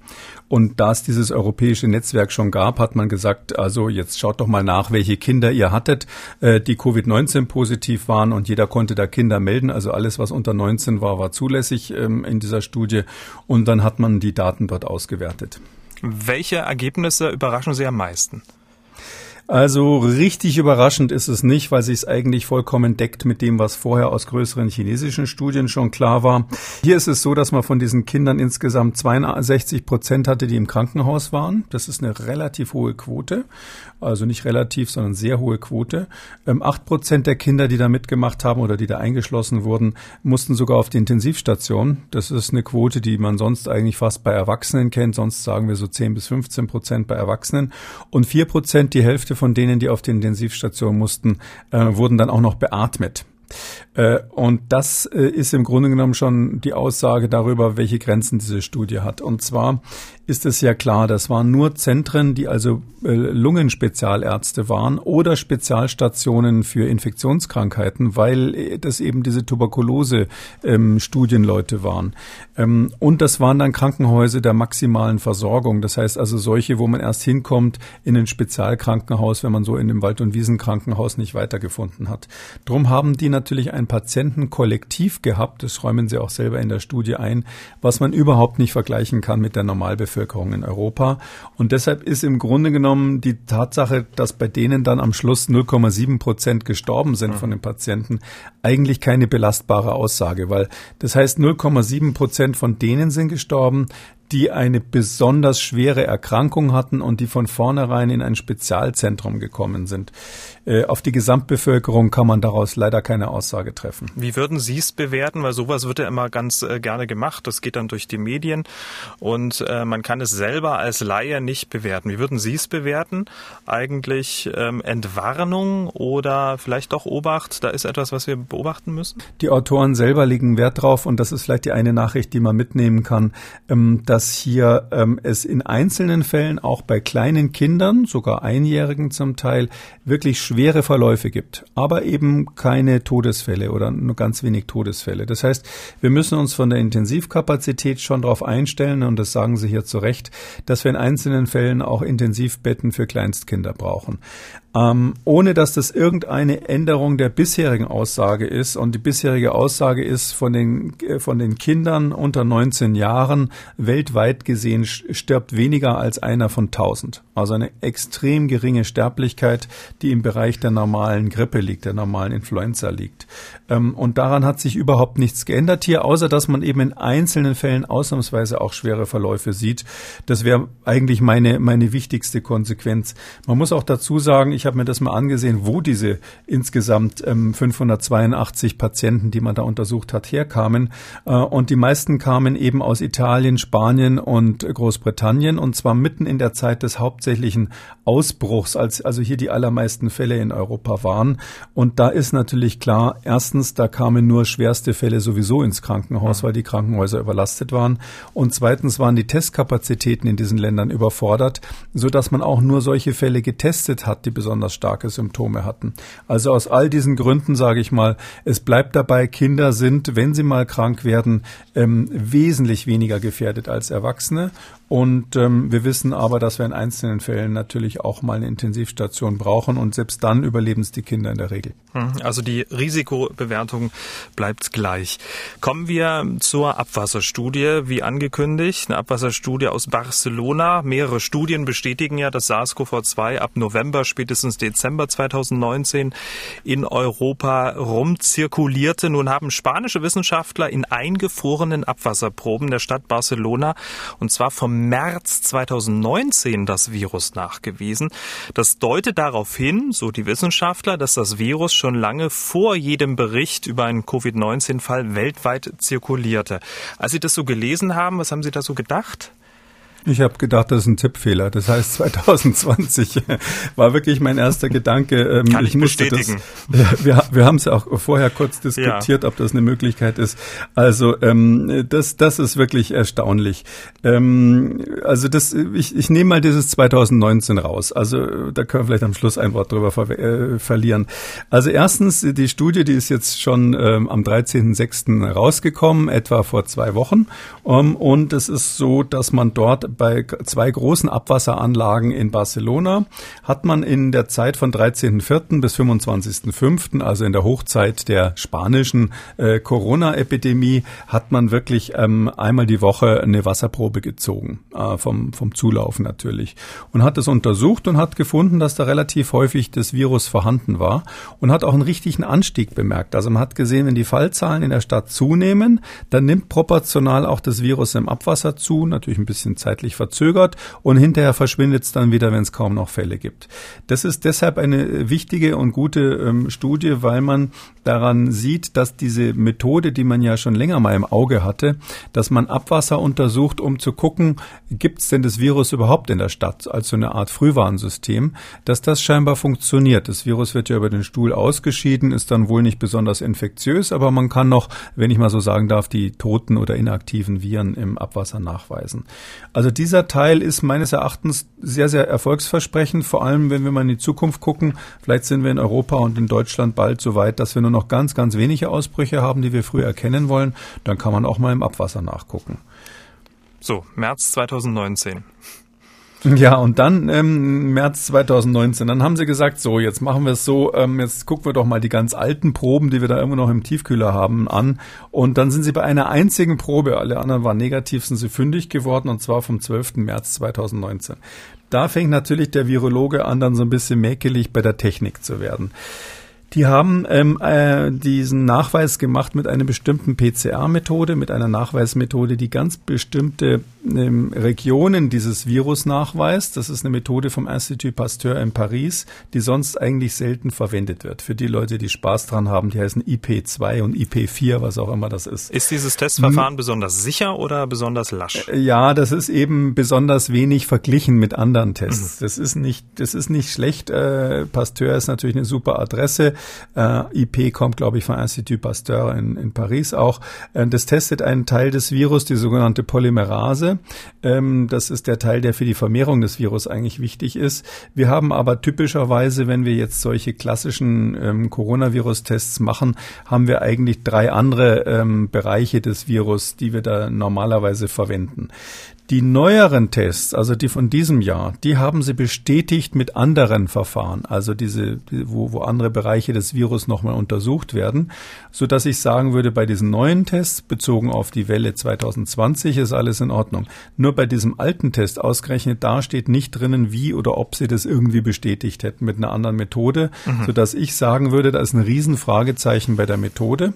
Und da es dieses europäische Netzwerk schon gab, hat man gesagt, also jetzt schaut doch mal nach, welche Kinder ihr hattet, äh, die Covid-19 positiv waren und jeder konnte da Kinder melden. Also alles, was unter 19 war, war zulässig ähm, in dieser Studie. Und dann hat man die Daten dort ausgewertet. Welche Ergebnisse überraschen Sie am meisten? Also richtig überraschend ist es nicht, weil sich es eigentlich vollkommen deckt mit dem, was vorher aus größeren chinesischen Studien schon klar war. Hier ist es so, dass man von diesen Kindern insgesamt 62 Prozent hatte, die im Krankenhaus waren. Das ist eine relativ hohe Quote. Also nicht relativ, sondern sehr hohe Quote. Ähm, acht Prozent der Kinder, die da mitgemacht haben oder die da eingeschlossen wurden, mussten sogar auf die Intensivstation. Das ist eine Quote, die man sonst eigentlich fast bei Erwachsenen kennt. Sonst sagen wir so 10 bis 15 Prozent bei Erwachsenen. Und vier Prozent, die Hälfte von denen, die auf die Intensivstation mussten, äh, wurden dann auch noch beatmet. Äh, und das äh, ist im Grunde genommen schon die Aussage darüber, welche Grenzen diese Studie hat. Und zwar ist es ja klar, das waren nur Zentren, die also äh, Lungenspezialärzte waren oder Spezialstationen für Infektionskrankheiten, weil das eben diese Tuberkulose-Studienleute ähm, waren. Ähm, und das waren dann Krankenhäuser der maximalen Versorgung. Das heißt also solche, wo man erst hinkommt in ein Spezialkrankenhaus, wenn man so in dem Wald- und Wiesenkrankenhaus nicht weitergefunden hat. Drum haben die natürlich ein Patientenkollektiv gehabt, das räumen sie auch selber in der Studie ein, was man überhaupt nicht vergleichen kann mit der Normalbevölkerung in Europa. Und deshalb ist im Grunde genommen die Tatsache, dass bei denen dann am Schluss 0,7 Prozent gestorben sind von den Patienten, eigentlich keine belastbare Aussage, weil das heißt 0,7 Prozent von denen sind gestorben, die eine besonders schwere Erkrankung hatten und die von vornherein in ein Spezialzentrum gekommen sind. Äh, auf die Gesamtbevölkerung kann man daraus leider keine Aussage treffen. Wie würden Sie es bewerten? Weil sowas wird ja immer ganz äh, gerne gemacht. Das geht dann durch die Medien und äh, man kann es selber als Laie nicht bewerten. Wie würden Sie es bewerten? Eigentlich ähm, Entwarnung oder vielleicht doch Obacht? Da ist etwas, was wir beobachten müssen? Die Autoren selber legen Wert drauf und das ist vielleicht die eine Nachricht, die man mitnehmen kann, ähm, dass hier ähm, es in einzelnen Fällen auch bei kleinen Kindern, sogar Einjährigen zum Teil, wirklich schwer schwere Verläufe gibt, aber eben keine Todesfälle oder nur ganz wenig Todesfälle. Das heißt, wir müssen uns von der Intensivkapazität schon darauf einstellen, und das sagen Sie hier zu Recht, dass wir in einzelnen Fällen auch Intensivbetten für Kleinstkinder brauchen ähm, ohne dass das irgendeine Änderung der bisherigen Aussage ist. Und die bisherige Aussage ist, von den, äh, von den Kindern unter 19 Jahren weltweit gesehen stirbt weniger als einer von 1000. Also eine extrem geringe Sterblichkeit, die im Bereich der normalen Grippe liegt, der normalen Influenza liegt. Ähm, und daran hat sich überhaupt nichts geändert hier, außer dass man eben in einzelnen Fällen ausnahmsweise auch schwere Verläufe sieht. Das wäre eigentlich meine, meine wichtigste Konsequenz. Man muss auch dazu sagen, ich habe mir das mal angesehen, wo diese insgesamt ähm, 582 Patienten, die man da untersucht hat, herkamen. Äh, und die meisten kamen eben aus Italien, Spanien und Großbritannien und zwar mitten in der Zeit des hauptsächlichen Ausbruchs, als also hier die allermeisten Fälle in Europa waren. Und da ist natürlich klar, erstens, da kamen nur schwerste Fälle sowieso ins Krankenhaus, weil die Krankenhäuser überlastet waren. Und zweitens waren die Testkapazitäten in diesen Ländern überfordert, so dass man auch nur solche Fälle getestet hat, die besonders besonders starke Symptome hatten. Also aus all diesen Gründen sage ich mal, es bleibt dabei, Kinder sind, wenn sie mal krank werden, ähm, wesentlich weniger gefährdet als Erwachsene. Und ähm, wir wissen aber, dass wir in einzelnen Fällen natürlich auch mal eine Intensivstation brauchen und selbst dann überleben es die Kinder in der Regel. Mhm. Also die Risikobewertung bleibt gleich. Kommen wir zur Abwasserstudie, wie angekündigt. Eine Abwasserstudie aus Barcelona. Mehrere Studien bestätigen ja, dass SARS-CoV-2 ab November, spätestens Dezember 2019 in Europa rumzirkulierte. Nun haben spanische Wissenschaftler in eingefrorenen Abwasserproben der Stadt Barcelona und zwar vom März 2019 das Virus nachgewiesen. Das deutet darauf hin, so die Wissenschaftler, dass das Virus schon lange vor jedem Bericht über einen Covid-19-Fall weltweit zirkulierte. Als Sie das so gelesen haben, was haben Sie da so gedacht? Ich habe gedacht, das ist ein Tippfehler. Das heißt, 2020 war wirklich mein erster Gedanke. Ähm, Kann ich, ich bestätigen. Das, wir wir haben es ja auch vorher kurz diskutiert, ja. ob das eine Möglichkeit ist. Also ähm, das, das ist wirklich erstaunlich. Ähm, also das, ich, ich nehme mal dieses 2019 raus. Also da können wir vielleicht am Schluss ein Wort drüber ver äh, verlieren. Also erstens, die Studie, die ist jetzt schon ähm, am 13.06. rausgekommen, etwa vor zwei Wochen. Um, und es ist so, dass man dort bei zwei großen Abwasseranlagen in Barcelona hat man in der Zeit von 13.04. bis 25.05., also in der Hochzeit der spanischen äh, Corona-Epidemie, hat man wirklich ähm, einmal die Woche eine Wasserprobe gezogen, äh, vom, vom Zulaufen natürlich. Und hat es untersucht und hat gefunden, dass da relativ häufig das Virus vorhanden war und hat auch einen richtigen Anstieg bemerkt. Also man hat gesehen, wenn die Fallzahlen in der Stadt zunehmen, dann nimmt proportional auch das Virus im Abwasser zu, natürlich ein bisschen zeitlich zeitlich verzögert und hinterher verschwindet es dann wieder, wenn es kaum noch Fälle gibt. Das ist deshalb eine wichtige und gute ähm, Studie, weil man daran sieht, dass diese Methode, die man ja schon länger mal im Auge hatte, dass man Abwasser untersucht, um zu gucken, gibt es denn das Virus überhaupt in der Stadt, als so eine Art Frühwarnsystem, dass das scheinbar funktioniert. Das Virus wird ja über den Stuhl ausgeschieden, ist dann wohl nicht besonders infektiös, aber man kann noch, wenn ich mal so sagen darf, die toten oder inaktiven Viren im Abwasser nachweisen. Also dieser Teil ist meines Erachtens sehr, sehr erfolgsversprechend, vor allem wenn wir mal in die Zukunft gucken. Vielleicht sind wir in Europa und in Deutschland bald so weit, dass wir nur noch ganz, ganz wenige Ausbrüche haben, die wir früh erkennen wollen. Dann kann man auch mal im Abwasser nachgucken. So, März 2019. Ja, und dann ähm, März 2019, dann haben sie gesagt, so, jetzt machen wir es so, ähm, jetzt gucken wir doch mal die ganz alten Proben, die wir da immer noch im Tiefkühler haben, an. Und dann sind sie bei einer einzigen Probe, alle anderen waren negativ, sind sie fündig geworden, und zwar vom 12. März 2019. Da fängt natürlich der Virologe an, dann so ein bisschen mäkelig bei der Technik zu werden. Die haben ähm, äh, diesen Nachweis gemacht mit einer bestimmten PCR-Methode, mit einer Nachweismethode, die ganz bestimmte ähm, Regionen dieses Virus nachweist. Das ist eine Methode vom Institut Pasteur in Paris, die sonst eigentlich selten verwendet wird. Für die Leute, die Spaß dran haben, die heißen IP2 und IP4, was auch immer das ist. Ist dieses Testverfahren hm. besonders sicher oder besonders lasch? Äh, ja, das ist eben besonders wenig verglichen mit anderen Tests. Mhm. Das ist nicht, das ist nicht schlecht. Äh, Pasteur ist natürlich eine super Adresse. Äh, IP kommt, glaube ich, von Institut Pasteur in, in Paris auch. Äh, das testet einen Teil des Virus, die sogenannte Polymerase. Ähm, das ist der Teil, der für die Vermehrung des Virus eigentlich wichtig ist. Wir haben aber typischerweise, wenn wir jetzt solche klassischen ähm, Coronavirus-Tests machen, haben wir eigentlich drei andere ähm, Bereiche des Virus, die wir da normalerweise verwenden. Die neueren Tests, also die von diesem Jahr, die haben sie bestätigt mit anderen Verfahren, also diese, wo, wo andere Bereiche des Virus nochmal untersucht werden, so dass ich sagen würde, bei diesen neuen Tests bezogen auf die Welle 2020 ist alles in Ordnung. Nur bei diesem alten Test ausgerechnet, da steht nicht drinnen, wie oder ob sie das irgendwie bestätigt hätten mit einer anderen Methode, mhm. so dass ich sagen würde, da ist ein Riesenfragezeichen bei der Methode.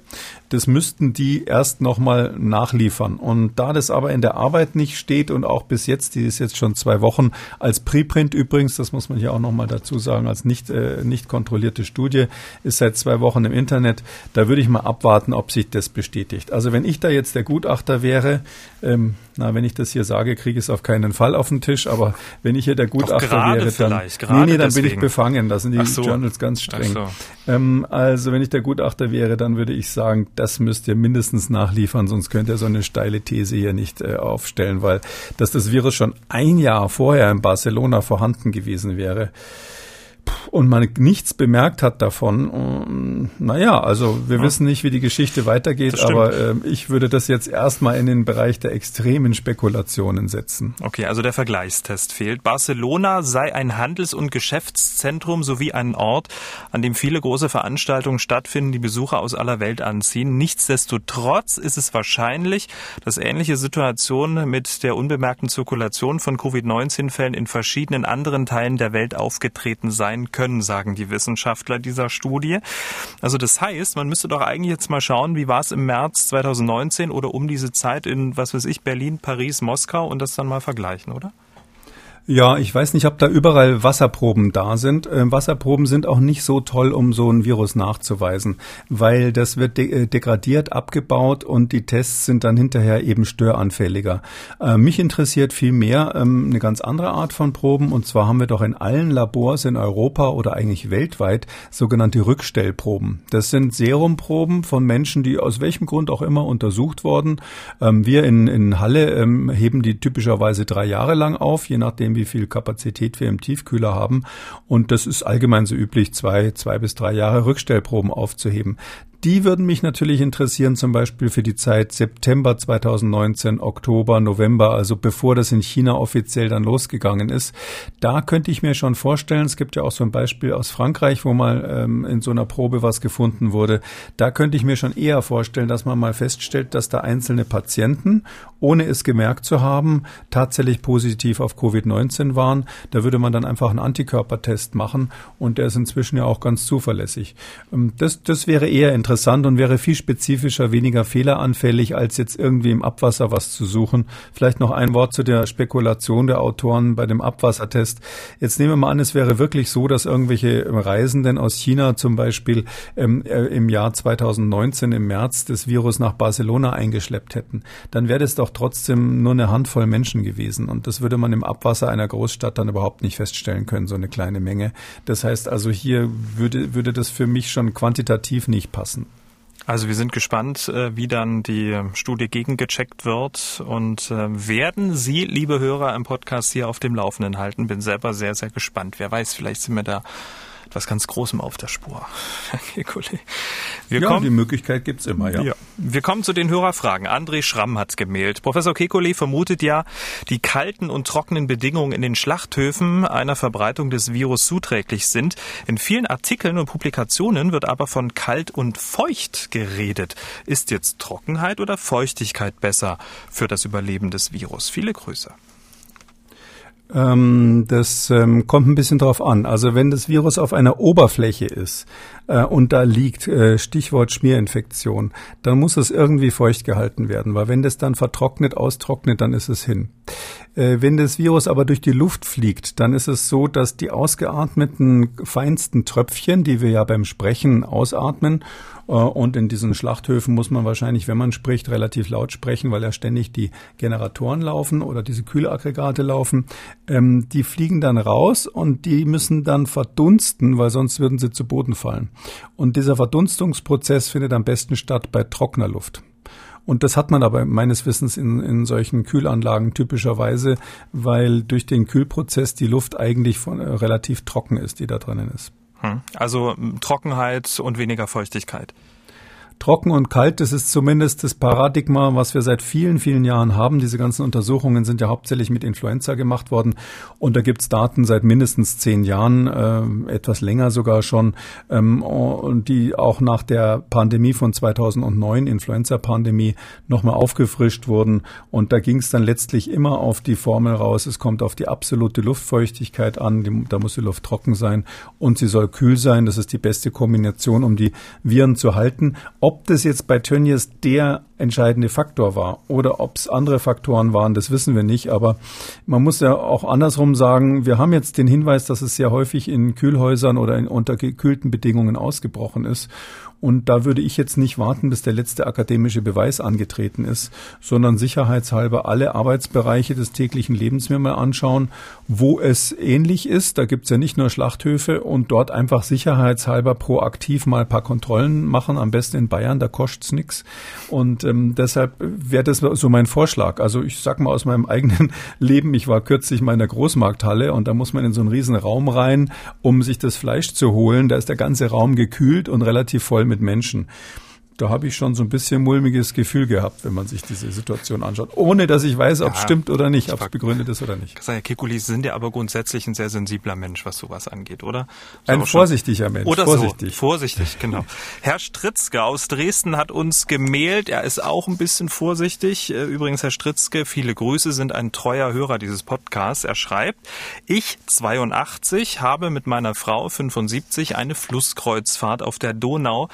Das müssten die erst nochmal nachliefern. Und da das aber in der Arbeit nicht steht, und auch bis jetzt, die ist jetzt schon zwei Wochen als Preprint übrigens, das muss man hier auch nochmal dazu sagen, als nicht, äh, nicht kontrollierte Studie, ist seit zwei Wochen im Internet. Da würde ich mal abwarten, ob sich das bestätigt. Also wenn ich da jetzt der Gutachter wäre, ähm, na, wenn ich das hier sage, kriege ich es auf keinen Fall auf den Tisch, aber wenn ich hier der Gutachter wäre, dann, nee, nee, dann deswegen. bin ich befangen. Da sind die so. Journals ganz streng. So. Ähm, also wenn ich der Gutachter wäre, dann würde ich sagen, das müsst ihr mindestens nachliefern, sonst könnt ihr so eine steile These hier nicht äh, aufstellen, weil dass das Virus schon ein Jahr vorher in Barcelona vorhanden gewesen wäre und man nichts bemerkt hat davon. Naja, also wir ja. wissen nicht, wie die Geschichte weitergeht, aber äh, ich würde das jetzt erstmal in den Bereich der extremen Spekulationen setzen. Okay, also der Vergleichstest fehlt. Barcelona sei ein Handels- und Geschäftszentrum sowie ein Ort, an dem viele große Veranstaltungen stattfinden, die Besucher aus aller Welt anziehen. Nichtsdestotrotz ist es wahrscheinlich, dass ähnliche Situationen mit der unbemerkten Zirkulation von Covid-19-Fällen in verschiedenen anderen Teilen der Welt aufgetreten sein können können, sagen die Wissenschaftler dieser Studie. Also das heißt, man müsste doch eigentlich jetzt mal schauen, wie war es im März 2019 oder um diese Zeit in, was weiß ich, Berlin, Paris, Moskau und das dann mal vergleichen, oder? Ja, ich weiß nicht, ob da überall Wasserproben da sind. Ähm, Wasserproben sind auch nicht so toll, um so ein Virus nachzuweisen, weil das wird de äh, degradiert, abgebaut und die Tests sind dann hinterher eben störanfälliger. Äh, mich interessiert viel mehr ähm, eine ganz andere Art von Proben und zwar haben wir doch in allen Labors in Europa oder eigentlich weltweit sogenannte Rückstellproben. Das sind Serumproben von Menschen, die aus welchem Grund auch immer untersucht wurden. Ähm, wir in, in Halle ähm, heben die typischerweise drei Jahre lang auf, je nachdem nachdem, wie viel Kapazität wir im Tiefkühler haben. Und das ist allgemein so üblich, zwei, zwei bis drei Jahre Rückstellproben aufzuheben die würden mich natürlich interessieren, zum Beispiel für die Zeit September 2019, Oktober, November, also bevor das in China offiziell dann losgegangen ist. Da könnte ich mir schon vorstellen, es gibt ja auch so ein Beispiel aus Frankreich, wo mal ähm, in so einer Probe was gefunden wurde. Da könnte ich mir schon eher vorstellen, dass man mal feststellt, dass da einzelne Patienten, ohne es gemerkt zu haben, tatsächlich positiv auf Covid-19 waren. Da würde man dann einfach einen Antikörpertest machen und der ist inzwischen ja auch ganz zuverlässig. Ähm, das, das wäre eher interessant interessant und wäre viel spezifischer, weniger fehleranfällig, als jetzt irgendwie im Abwasser was zu suchen. Vielleicht noch ein Wort zu der Spekulation der Autoren bei dem Abwassertest. Jetzt nehmen wir mal an, es wäre wirklich so, dass irgendwelche Reisenden aus China zum Beispiel ähm, äh, im Jahr 2019 im März das Virus nach Barcelona eingeschleppt hätten. Dann wäre das doch trotzdem nur eine Handvoll Menschen gewesen. Und das würde man im Abwasser einer Großstadt dann überhaupt nicht feststellen können, so eine kleine Menge. Das heißt also, hier würde, würde das für mich schon quantitativ nicht passen. Also wir sind gespannt, äh, wie dann die Studie gegengecheckt wird und äh, werden Sie, liebe Hörer im Podcast hier auf dem Laufenden halten. Bin selber sehr, sehr gespannt. Wer weiß, vielleicht sind wir da etwas ganz Großem auf der Spur. Wir ja, kommen, die Möglichkeit gibt's immer, ja. ja. Wir kommen zu den Hörerfragen. André Schramm hat gemeldet. Professor Kekulé vermutet ja, die kalten und trockenen Bedingungen in den Schlachthöfen einer Verbreitung des Virus zuträglich sind. In vielen Artikeln und Publikationen wird aber von kalt und feucht geredet. Ist jetzt Trockenheit oder Feuchtigkeit besser für das Überleben des Virus? Viele Grüße. Ähm, das ähm, kommt ein bisschen drauf an. Also wenn das Virus auf einer Oberfläche ist äh, und da liegt, äh, Stichwort Schmierinfektion, dann muss es irgendwie feucht gehalten werden, weil wenn das dann vertrocknet, austrocknet, dann ist es hin. Äh, wenn das Virus aber durch die Luft fliegt, dann ist es so, dass die ausgeatmeten feinsten Tröpfchen, die wir ja beim Sprechen ausatmen, und in diesen Schlachthöfen muss man wahrscheinlich, wenn man spricht, relativ laut sprechen, weil ja ständig die Generatoren laufen oder diese Kühlaggregate laufen. Ähm, die fliegen dann raus und die müssen dann verdunsten, weil sonst würden sie zu Boden fallen. Und dieser Verdunstungsprozess findet am besten statt bei trockener Luft. Und das hat man aber meines Wissens in, in solchen Kühlanlagen typischerweise, weil durch den Kühlprozess die Luft eigentlich von, äh, relativ trocken ist, die da drinnen ist. Hm. Also Trockenheit und weniger Feuchtigkeit trocken und kalt, das ist zumindest das Paradigma, was wir seit vielen, vielen Jahren haben. Diese ganzen Untersuchungen sind ja hauptsächlich mit Influenza gemacht worden und da gibt's Daten seit mindestens zehn Jahren, äh, etwas länger sogar schon, ähm, und die auch nach der Pandemie von 2009, Influenza-Pandemie, nochmal aufgefrischt wurden. Und da ging's dann letztlich immer auf die Formel raus, es kommt auf die absolute Luftfeuchtigkeit an, die, da muss die Luft trocken sein und sie soll kühl sein. Das ist die beste Kombination, um die Viren zu halten. Ob ob das jetzt bei Tönnies der entscheidende Faktor war oder ob es andere Faktoren waren, das wissen wir nicht. Aber man muss ja auch andersrum sagen, wir haben jetzt den Hinweis, dass es sehr häufig in Kühlhäusern oder in untergekühlten Bedingungen ausgebrochen ist. Und da würde ich jetzt nicht warten, bis der letzte akademische Beweis angetreten ist, sondern sicherheitshalber alle Arbeitsbereiche des täglichen Lebens mir mal anschauen, wo es ähnlich ist. Da gibt's ja nicht nur Schlachthöfe und dort einfach sicherheitshalber proaktiv mal ein paar Kontrollen machen, am besten in Bayern, da kostet's nix. Und ähm, deshalb wäre das so mein Vorschlag. Also ich sag mal aus meinem eigenen Leben, ich war kürzlich mal in der Großmarkthalle und da muss man in so einen riesen Raum rein, um sich das Fleisch zu holen. Da ist der ganze Raum gekühlt und relativ voll mit Menschen da habe ich schon so ein bisschen mulmiges Gefühl gehabt, wenn man sich diese Situation anschaut, ohne dass ich weiß, ob es ja, stimmt oder nicht, ob es begründet ist oder nicht. Herr Kikuli, Sie sind ja aber grundsätzlich ein sehr sensibler Mensch, was sowas angeht, oder? So ein vorsichtiger Mensch. Oder vorsichtig. So, vorsichtig, genau. Herr Stritzke aus Dresden hat uns gemailt. Er ist auch ein bisschen vorsichtig. Äh, übrigens, Herr Stritzke, viele Grüße, sind ein treuer Hörer dieses Podcasts. Er schreibt, ich, 82, habe mit meiner Frau, 75, eine Flusskreuzfahrt auf der Donau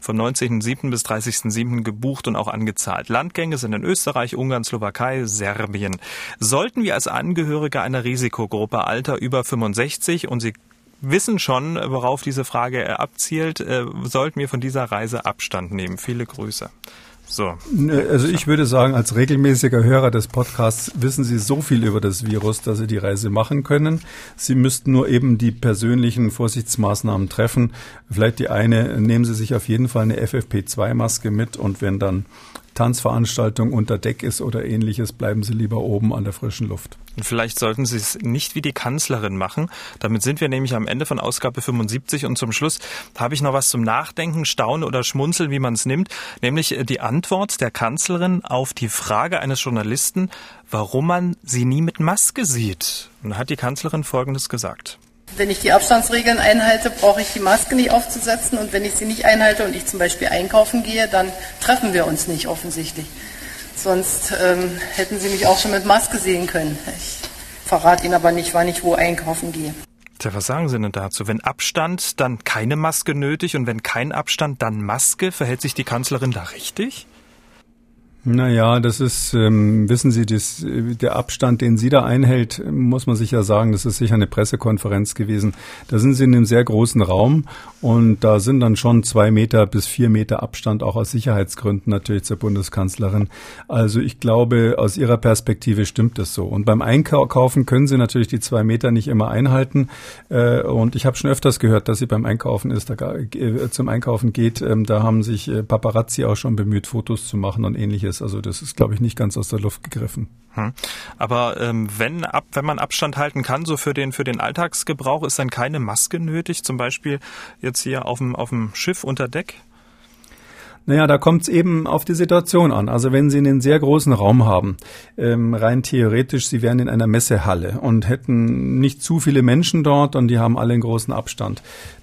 vom 19.07 bis 30.07. gebucht und auch angezahlt. Landgänge sind in Österreich, Ungarn, Slowakei, Serbien. Sollten wir als Angehörige einer Risikogruppe Alter über 65 und Sie wissen schon, worauf diese Frage abzielt, äh, sollten wir von dieser Reise Abstand nehmen. Viele Grüße. So. Also ich würde sagen, als regelmäßiger Hörer des Podcasts wissen Sie so viel über das Virus, dass Sie die Reise machen können. Sie müssten nur eben die persönlichen Vorsichtsmaßnahmen treffen. Vielleicht die eine, nehmen Sie sich auf jeden Fall eine FFP2-Maske mit und wenn dann Tanzveranstaltung unter Deck ist oder ähnliches, bleiben Sie lieber oben an der frischen Luft. Und vielleicht sollten Sie es nicht wie die Kanzlerin machen. Damit sind wir nämlich am Ende von Ausgabe 75 und zum Schluss habe ich noch was zum Nachdenken, Staunen oder Schmunzeln, wie man es nimmt, nämlich äh, die Antwort der Kanzlerin auf die Frage eines Journalisten, warum man sie nie mit Maske sieht. Und da hat die Kanzlerin Folgendes gesagt. Wenn ich die Abstandsregeln einhalte, brauche ich die Maske nicht aufzusetzen. Und wenn ich sie nicht einhalte und ich zum Beispiel einkaufen gehe, dann treffen wir uns nicht offensichtlich. Sonst ähm, hätten Sie mich auch schon mit Maske sehen können. Ich verrate Ihnen aber nicht, wann ich wo einkaufen gehe. Tja, was sagen Sie denn dazu? Wenn Abstand, dann keine Maske nötig und wenn kein Abstand, dann Maske? Verhält sich die Kanzlerin da richtig? Naja, das ist, ähm, wissen Sie, das, der Abstand, den sie da einhält, muss man sich ja sagen, das ist sicher eine Pressekonferenz gewesen. Da sind sie in einem sehr großen Raum und da sind dann schon zwei Meter bis vier Meter Abstand, auch aus Sicherheitsgründen natürlich zur Bundeskanzlerin. Also ich glaube, aus ihrer Perspektive stimmt das so. Und beim Einkaufen können sie natürlich die zwei Meter nicht immer einhalten. Äh, und ich habe schon öfters gehört, dass sie beim Einkaufen ist, da, äh, zum Einkaufen geht. Ähm, da haben sich äh, Paparazzi auch schon bemüht, Fotos zu machen und ähnliches ist. Also das ist, glaube ich, nicht ganz aus der Luft gegriffen. Hm. Aber ähm, wenn, ab, wenn man Abstand halten kann, so für den, für den Alltagsgebrauch, ist dann keine Maske nötig, zum Beispiel jetzt hier auf dem, auf dem Schiff unter Deck? Naja, da kommt es eben auf die Situation an. Also wenn Sie einen sehr großen Raum haben, ähm, rein theoretisch, Sie wären in einer Messehalle und hätten nicht zu viele Menschen dort und die haben alle einen großen Abstand,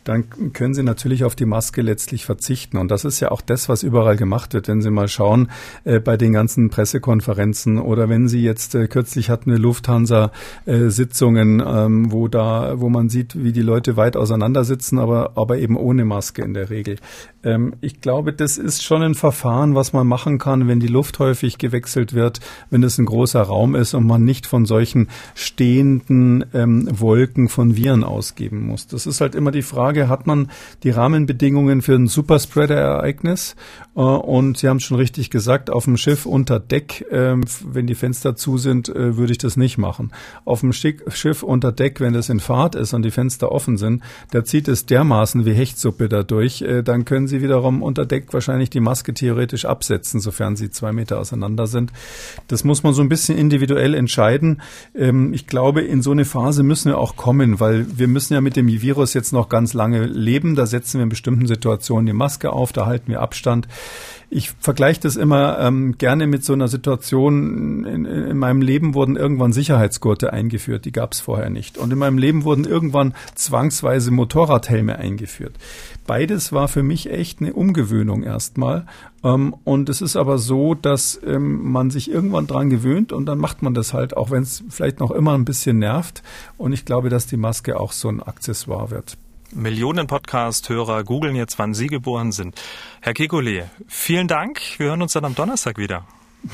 dann können Sie natürlich auf die Maske letztlich verzichten. Und das ist ja auch das, was überall gemacht wird. Wenn Sie mal schauen äh, bei den ganzen Pressekonferenzen oder wenn Sie jetzt äh, kürzlich hatten eine Lufthansa äh, ähm, wo da, wo man sieht, wie die Leute weit auseinander sitzen, aber aber eben ohne Maske in der Regel. Ähm, ich glaube, das ist schon ein Verfahren, was man machen kann, wenn die Luft häufig gewechselt wird, wenn es ein großer Raum ist und man nicht von solchen stehenden ähm, Wolken von Viren ausgeben muss. Das ist halt immer die Frage, hat man die Rahmenbedingungen für ein Superspreader-Ereignis? Äh, und Sie haben schon richtig gesagt, auf dem Schiff unter Deck, äh, wenn die Fenster zu sind, äh, würde ich das nicht machen. Auf dem Schiff unter Deck, wenn es in Fahrt ist und die Fenster offen sind, da zieht es dermaßen wie Hechtsuppe dadurch, äh, dann können Sie wiederum unter Deck wahrscheinlich die Maske theoretisch absetzen, sofern sie zwei Meter auseinander sind. Das muss man so ein bisschen individuell entscheiden. Ähm, ich glaube, in so eine Phase müssen wir auch kommen, weil wir müssen ja mit dem Virus jetzt noch ganz lange leben. Da setzen wir in bestimmten Situationen die Maske auf, da halten wir Abstand. Ich vergleiche das immer ähm, gerne mit so einer Situation. In, in, meinem Leben wurden irgendwann Sicherheitsgurte eingeführt, die gab es vorher nicht. Und in meinem Leben wurden irgendwann zwangsweise Motorradhelme eingeführt. Beides war für mich echt eine Umgewöhnung erstmal. Ähm, und es ist aber so, dass ähm, man sich irgendwann dran gewöhnt und dann macht man das halt, auch wenn es vielleicht noch immer ein bisschen nervt. Und ich glaube, dass die Maske auch so ein Accessoire wird. Millionen Podcast-Hörer googeln jetzt, wann Sie geboren sind. Herr Kekulé, vielen Dank. Wir hören uns dann am Donnerstag wieder.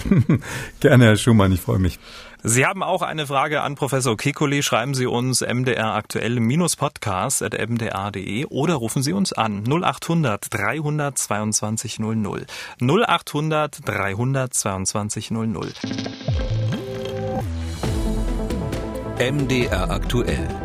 Gerne, Herr Schumann, ich freue mich. Sie haben auch eine Frage an Professor Kekulé. Schreiben Sie uns mdr aktuell-podcast.mdr.de oder rufen Sie uns an 0800 322 00. 0800 322 00. MDR aktuell.